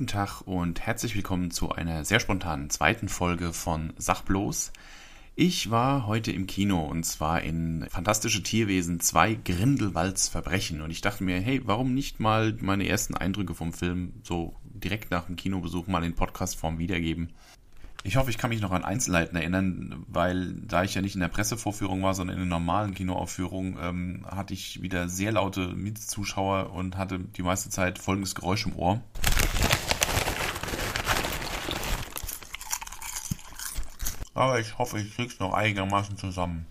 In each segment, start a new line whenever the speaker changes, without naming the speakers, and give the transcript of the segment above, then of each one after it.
Guten Tag und herzlich willkommen zu einer sehr spontanen zweiten Folge von Sachbloß. Ich war heute im Kino und zwar in Fantastische Tierwesen 2 Grindelwalds Verbrechen und ich dachte mir, hey, warum nicht mal meine ersten Eindrücke vom Film so direkt nach dem Kinobesuch mal in Podcastform wiedergeben? Ich hoffe, ich kann mich noch an Einzelheiten erinnern, weil da ich ja nicht in der Pressevorführung war, sondern in einer normalen Kinoaufführung, ähm, hatte ich wieder sehr laute Mitzuschauer und hatte die meiste Zeit folgendes Geräusch im Ohr. Aber ich hoffe, ich krieg's noch einigermaßen zusammen.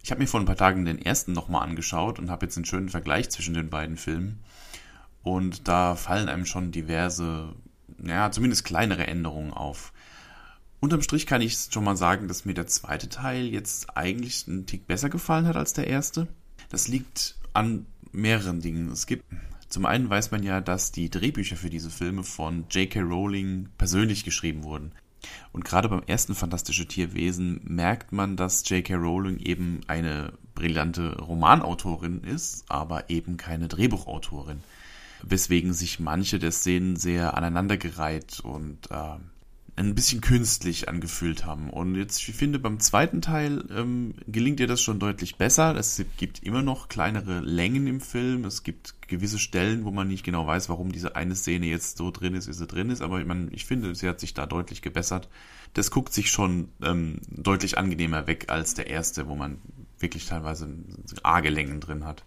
Ich habe mir vor ein paar Tagen den ersten nochmal angeschaut und habe jetzt einen schönen Vergleich zwischen den beiden Filmen. Und da fallen einem schon diverse, ja, zumindest kleinere Änderungen auf. Unterm Strich kann ich schon mal sagen, dass mir der zweite Teil jetzt eigentlich einen Tick besser gefallen hat als der erste. Das liegt an mehreren Dingen. Es gibt zum einen weiß man ja, dass die Drehbücher für diese Filme von J.K. Rowling persönlich geschrieben wurden. Und gerade beim ersten Fantastische Tierwesen merkt man, dass J.K. Rowling eben eine brillante Romanautorin ist, aber eben keine Drehbuchautorin. Weswegen sich manche der Szenen sehr aneinandergereiht und äh, ein bisschen künstlich angefühlt haben. Und jetzt, ich finde, beim zweiten Teil ähm, gelingt ihr das schon deutlich besser. Es gibt immer noch kleinere Längen im Film. Es gibt gewisse Stellen, wo man nicht genau weiß, warum diese eine Szene jetzt so drin ist, wie sie drin ist. Aber ich, meine, ich finde, sie hat sich da deutlich gebessert. Das guckt sich schon ähm, deutlich angenehmer weg als der erste, wo man wirklich teilweise arge Längen drin hat.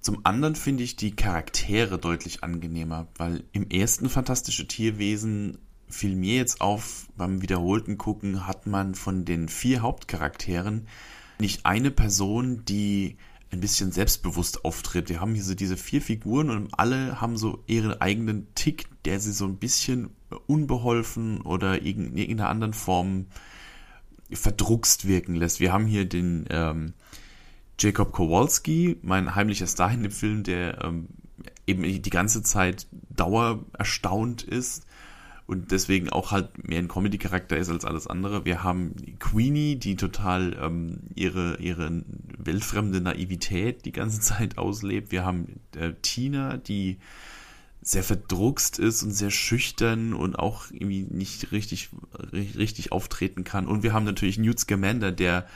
Zum anderen finde ich die Charaktere deutlich angenehmer, weil im ersten Fantastische Tierwesen fiel mir jetzt auf, beim wiederholten Gucken hat man von den vier Hauptcharakteren nicht eine Person, die ein bisschen selbstbewusst auftritt. Wir haben hier so diese vier Figuren und alle haben so ihren eigenen Tick, der sie so ein bisschen unbeholfen oder in irgendeiner anderen Form verdruckst wirken lässt. Wir haben hier den ähm, Jacob Kowalski, mein heimlicher Star in dem Film, der ähm, eben die ganze Zeit dauer erstaunt ist und deswegen auch halt mehr ein Comedy-Charakter ist als alles andere. Wir haben Queenie, die total ähm, ihre, ihre weltfremde Naivität die ganze Zeit auslebt. Wir haben äh, Tina, die sehr verdruckst ist und sehr schüchtern und auch irgendwie nicht richtig, richtig auftreten kann. Und wir haben natürlich Newt Scamander, der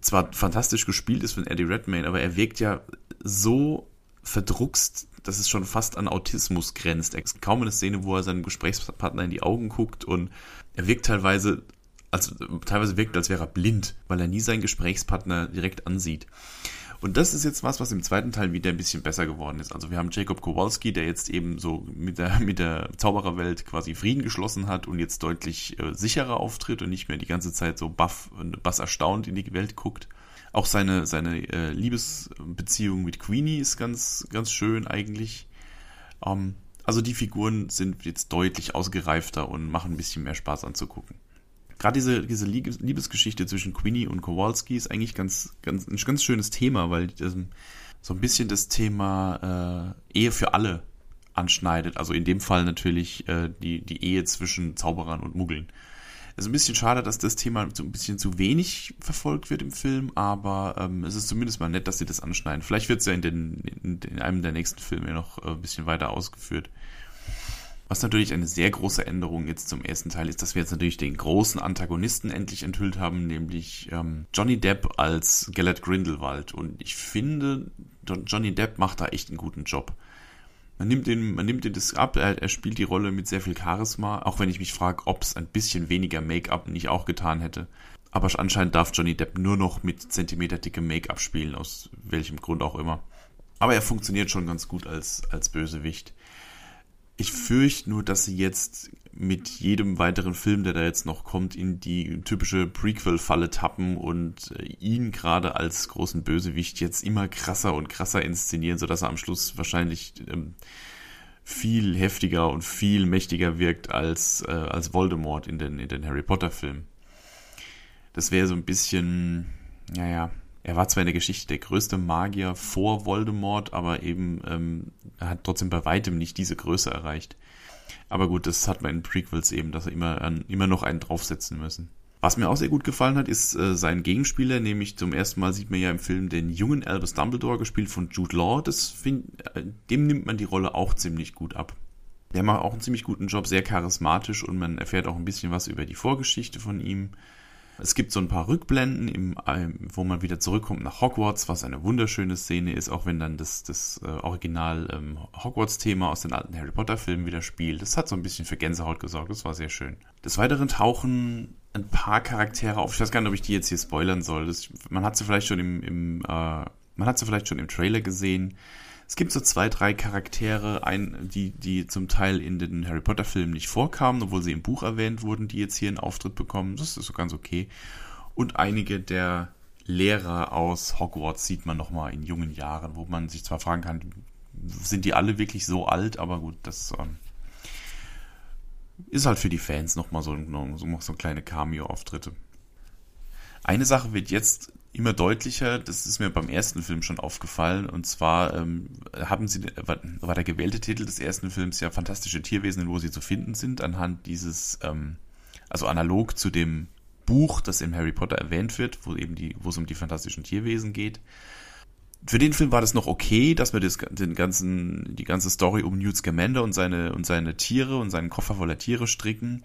zwar fantastisch gespielt ist von Eddie Redmayne, aber er wirkt ja so verdruckst, dass es schon fast an Autismus grenzt. Es ist kaum eine Szene, wo er seinem Gesprächspartner in die Augen guckt und er wirkt teilweise, also teilweise wirkt, als wäre er blind, weil er nie seinen Gesprächspartner direkt ansieht. Und das ist jetzt was, was im zweiten Teil wieder ein bisschen besser geworden ist. Also wir haben Jacob Kowalski, der jetzt eben so mit der, mit der Zaubererwelt quasi Frieden geschlossen hat und jetzt deutlich äh, sicherer auftritt und nicht mehr die ganze Zeit so baff bass erstaunt in die Welt guckt. Auch seine, seine äh, Liebesbeziehung mit Queenie ist ganz, ganz schön eigentlich. Ähm, also die Figuren sind jetzt deutlich ausgereifter und machen ein bisschen mehr Spaß anzugucken. Gerade diese, diese Liebesgeschichte zwischen Queenie und Kowalski ist eigentlich ganz, ganz, ein ganz schönes Thema, weil das so ein bisschen das Thema äh, Ehe für alle anschneidet. Also in dem Fall natürlich äh, die, die Ehe zwischen Zauberern und Muggeln. Es ist ein bisschen schade, dass das Thema so ein bisschen zu wenig verfolgt wird im Film, aber ähm, es ist zumindest mal nett, dass sie das anschneiden. Vielleicht wird es ja in, den, in, in, einem der nächsten Filme noch äh, ein bisschen weiter ausgeführt. Was natürlich eine sehr große Änderung jetzt zum ersten Teil ist, dass wir jetzt natürlich den großen Antagonisten endlich enthüllt haben, nämlich ähm, Johnny Depp als Gellert Grindelwald. Und ich finde, Johnny Depp macht da echt einen guten Job. Man nimmt ihn, man nimmt ihn das ab, er, er spielt die Rolle mit sehr viel Charisma, auch wenn ich mich frage, ob es ein bisschen weniger Make-up nicht auch getan hätte. Aber anscheinend darf Johnny Depp nur noch mit zentimeterdickem Make-up spielen, aus welchem Grund auch immer. Aber er funktioniert schon ganz gut als, als Bösewicht. Ich fürchte nur, dass sie jetzt mit jedem weiteren Film, der da jetzt noch kommt, in die typische Prequel-Falle tappen und äh, ihn gerade als großen Bösewicht jetzt immer krasser und krasser inszenieren, sodass er am Schluss wahrscheinlich ähm, viel heftiger und viel mächtiger wirkt als, äh, als Voldemort in den, in den Harry Potter-Filmen. Das wäre so ein bisschen, naja, er war zwar in der Geschichte der größte Magier vor Voldemort, aber eben ähm, er hat trotzdem bei weitem nicht diese Größe erreicht. Aber gut, das hat man in Prequels eben, dass er immer, immer noch einen draufsetzen müssen. Was mir auch sehr gut gefallen hat, ist äh, sein Gegenspieler, nämlich zum ersten Mal sieht man ja im Film den jungen Albus Dumbledore, gespielt von Jude Law. Das find, äh, dem nimmt man die Rolle auch ziemlich gut ab. Der macht auch einen ziemlich guten Job, sehr charismatisch und man erfährt auch ein bisschen was über die Vorgeschichte von ihm. Es gibt so ein paar Rückblenden, im, wo man wieder zurückkommt nach Hogwarts, was eine wunderschöne Szene ist, auch wenn dann das, das äh, Original ähm, Hogwarts-Thema aus den alten Harry Potter-Filmen wieder spielt. Das hat so ein bisschen für Gänsehaut gesorgt, das war sehr schön. Des Weiteren tauchen ein paar Charaktere auf. Ich weiß gar nicht, ob ich die jetzt hier spoilern soll. Das, man hat sie vielleicht schon im, im äh, man hat sie vielleicht schon im Trailer gesehen. Es gibt so zwei, drei Charaktere, ein, die, die zum Teil in den Harry Potter Filmen nicht vorkamen, obwohl sie im Buch erwähnt wurden, die jetzt hier einen Auftritt bekommen. Das ist so ganz okay. Und einige der Lehrer aus Hogwarts sieht man nochmal in jungen Jahren, wo man sich zwar fragen kann, sind die alle wirklich so alt, aber gut, das ähm, ist halt für die Fans nochmal so, so, so kleine Cameo-Auftritte. Eine Sache wird jetzt immer deutlicher, das ist mir beim ersten Film schon aufgefallen, und zwar ähm, haben sie, war, der gewählte Titel des ersten Films ja Fantastische Tierwesen, wo sie zu finden sind, anhand dieses, ähm, also analog zu dem Buch, das in Harry Potter erwähnt wird, wo eben die, wo es um die fantastischen Tierwesen geht. Für den Film war das noch okay, dass wir das, den ganzen, die ganze Story um Newt Scamander und seine, und seine Tiere und seinen Koffer voller Tiere stricken.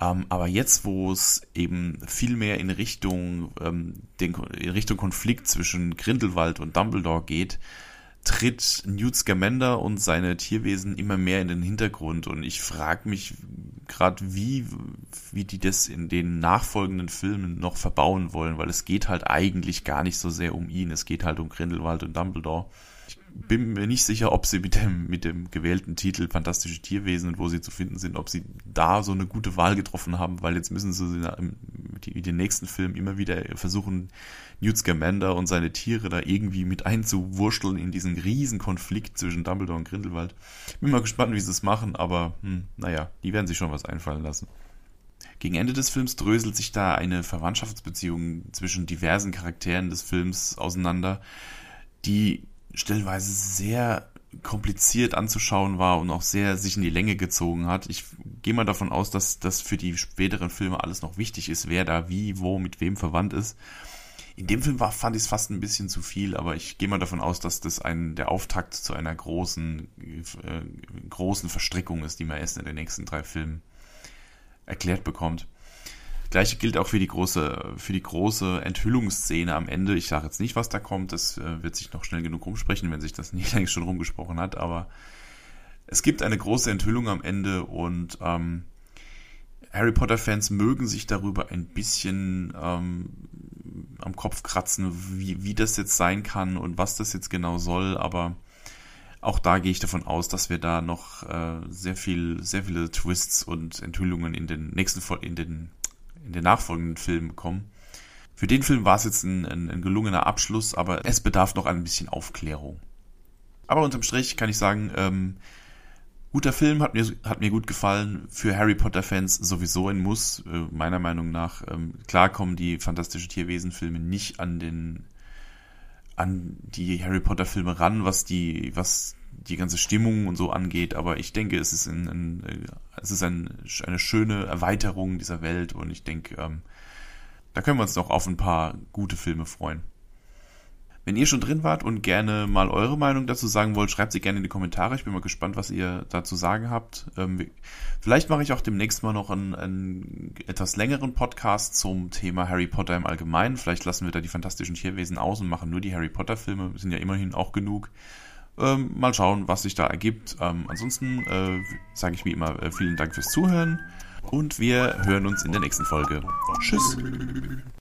Ähm, aber jetzt, wo es eben viel mehr in Richtung, ähm, den, in Richtung Konflikt zwischen Grindelwald und Dumbledore geht, tritt Newt Scamander und seine Tierwesen immer mehr in den Hintergrund. Und ich frage mich gerade, wie, wie die das in den nachfolgenden Filmen noch verbauen wollen, weil es geht halt eigentlich gar nicht so sehr um ihn. Es geht halt um Grindelwald und Dumbledore bin mir nicht sicher, ob sie mit dem, mit dem gewählten Titel Fantastische Tierwesen und wo sie zu finden sind, ob sie da so eine gute Wahl getroffen haben, weil jetzt müssen sie in den nächsten Film immer wieder versuchen, Newt Scamander und seine Tiere da irgendwie mit einzuwurschteln in diesen riesen Konflikt zwischen Dumbledore und Grindelwald. Bin mal gespannt, wie sie es machen, aber hm, naja, die werden sich schon was einfallen lassen. Gegen Ende des Films dröselt sich da eine Verwandtschaftsbeziehung zwischen diversen Charakteren des Films auseinander, die stellenweise sehr kompliziert anzuschauen war und auch sehr sich in die Länge gezogen hat. Ich gehe mal davon aus, dass das für die späteren Filme alles noch wichtig ist, wer da wie, wo, mit wem verwandt ist. In dem Film war, fand ich es fast ein bisschen zu viel, aber ich gehe mal davon aus, dass das ein, der Auftakt zu einer großen, äh, großen Verstrickung ist, die man erst in den nächsten drei Filmen erklärt bekommt. Gleiche gilt auch für die große, für die große Enthüllungsszene am Ende. Ich sage jetzt nicht, was da kommt. Das äh, wird sich noch schnell genug rumsprechen, wenn sich das nicht längst schon rumgesprochen hat. Aber es gibt eine große Enthüllung am Ende und ähm, Harry Potter-Fans mögen sich darüber ein bisschen ähm, am Kopf kratzen, wie, wie das jetzt sein kann und was das jetzt genau soll. Aber auch da gehe ich davon aus, dass wir da noch äh, sehr viel, sehr viele Twists und Enthüllungen in den nächsten, in den in den nachfolgenden Filmen kommen. Für den Film war es jetzt ein, ein, ein gelungener Abschluss, aber es bedarf noch ein bisschen Aufklärung. Aber unterm Strich kann ich sagen, ähm, guter Film, hat mir, hat mir gut gefallen. Für Harry Potter-Fans sowieso ein Muss, äh, meiner Meinung nach. Ähm, klar kommen die Fantastische Tierwesen-Filme nicht an den an die Harry Potter-Filme ran, was die, was die ganze Stimmung und so angeht, aber ich denke, es ist, ein, ein es ist ein, eine schöne Erweiterung dieser Welt und ich denke, ähm, da können wir uns noch auf ein paar gute Filme freuen. Wenn ihr schon drin wart und gerne mal eure Meinung dazu sagen wollt, schreibt sie gerne in die Kommentare. Ich bin mal gespannt, was ihr dazu sagen habt. Ähm, vielleicht mache ich auch demnächst mal noch einen, einen, etwas längeren Podcast zum Thema Harry Potter im Allgemeinen. Vielleicht lassen wir da die fantastischen Tierwesen aus und machen nur die Harry Potter Filme. Sind ja immerhin auch genug. Ähm, mal schauen, was sich da ergibt. Ähm, ansonsten äh, sage ich wie immer äh, vielen Dank fürs Zuhören und wir hören uns in der nächsten Folge. Tschüss.